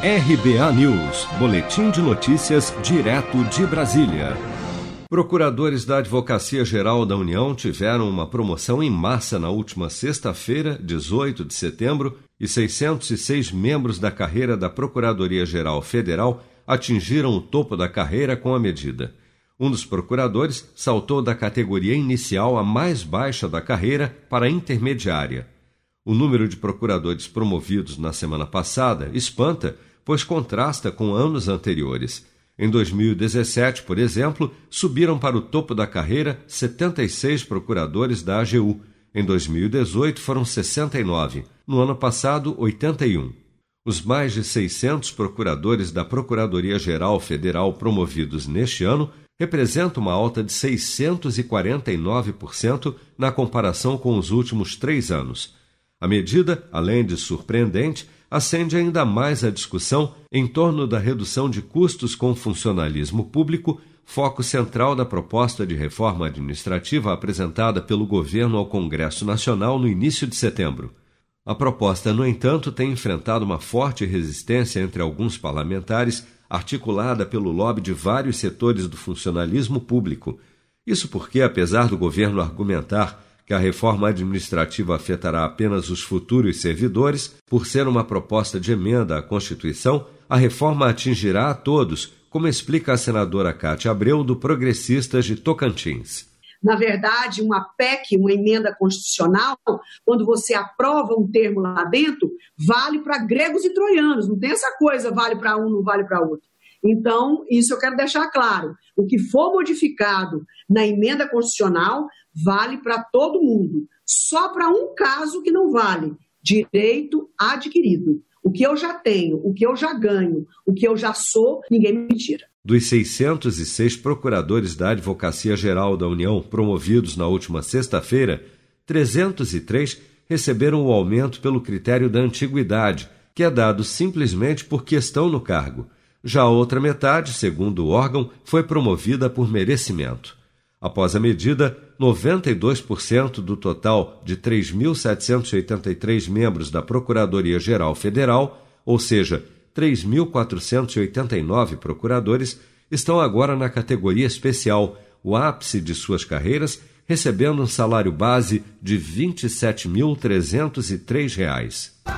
RBA News, Boletim de Notícias, direto de Brasília. Procuradores da Advocacia Geral da União tiveram uma promoção em massa na última sexta-feira, 18 de setembro, e 606 membros da carreira da Procuradoria-Geral Federal atingiram o topo da carreira com a medida. Um dos procuradores saltou da categoria inicial a mais baixa da carreira para a intermediária. O número de procuradores promovidos na semana passada espanta pois contrasta com anos anteriores. Em 2017, por exemplo, subiram para o topo da carreira 76 procuradores da AGU. Em 2018 foram 69, no ano passado 81. Os mais de 600 procuradores da Procuradoria-Geral Federal promovidos neste ano representam uma alta de 649% na comparação com os últimos três anos. A medida, além de surpreendente, acende ainda mais a discussão em torno da redução de custos com funcionalismo público, foco central da proposta de reforma administrativa apresentada pelo governo ao Congresso Nacional no início de setembro. A proposta, no entanto, tem enfrentado uma forte resistência entre alguns parlamentares, articulada pelo lobby de vários setores do funcionalismo público. Isso porque, apesar do governo argumentar que a reforma administrativa afetará apenas os futuros servidores, por ser uma proposta de emenda à Constituição, a reforma atingirá a todos, como explica a senadora Cátia Abreu, do Progressistas de Tocantins. Na verdade, uma PEC, uma emenda constitucional, quando você aprova um termo lá dentro, vale para gregos e troianos, não tem essa coisa, vale para um, não vale para outro. Então, isso eu quero deixar claro. O que for modificado na emenda constitucional vale para todo mundo. Só para um caso que não vale: direito adquirido. O que eu já tenho, o que eu já ganho, o que eu já sou, ninguém me tira. Dos 606 procuradores da Advocacia Geral da União promovidos na última sexta-feira, 303 receberam o aumento pelo critério da antiguidade, que é dado simplesmente porque estão no cargo. Já a outra metade, segundo o órgão, foi promovida por merecimento. Após a medida, 92% do total de 3.783 membros da Procuradoria-Geral Federal, ou seja, 3.489 procuradores, estão agora na categoria especial, o ápice de suas carreiras, recebendo um salário base de R$ 27.303.